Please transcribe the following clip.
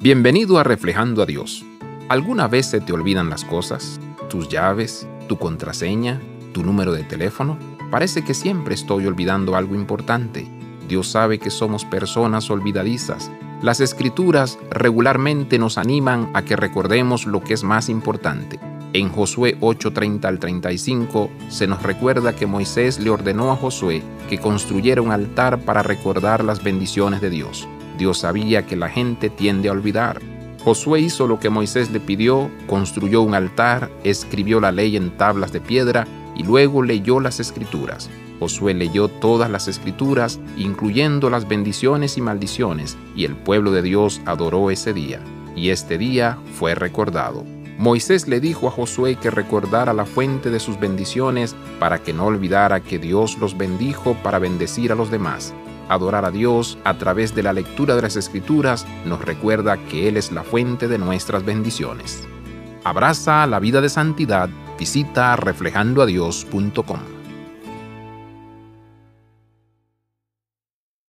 Bienvenido a Reflejando a Dios. ¿Alguna vez se te olvidan las cosas? ¿Tus llaves? ¿Tu contraseña? ¿Tu número de teléfono? Parece que siempre estoy olvidando algo importante. Dios sabe que somos personas olvidadizas. Las escrituras regularmente nos animan a que recordemos lo que es más importante. En Josué 8:30 al 35 se nos recuerda que Moisés le ordenó a Josué que construyera un altar para recordar las bendiciones de Dios. Dios sabía que la gente tiende a olvidar. Josué hizo lo que Moisés le pidió, construyó un altar, escribió la ley en tablas de piedra y luego leyó las escrituras. Josué leyó todas las escrituras, incluyendo las bendiciones y maldiciones, y el pueblo de Dios adoró ese día, y este día fue recordado. Moisés le dijo a Josué que recordara la fuente de sus bendiciones para que no olvidara que Dios los bendijo para bendecir a los demás. Adorar a Dios a través de la lectura de las Escrituras nos recuerda que Él es la fuente de nuestras bendiciones. Abraza la vida de santidad, visita reflejandoadios.com.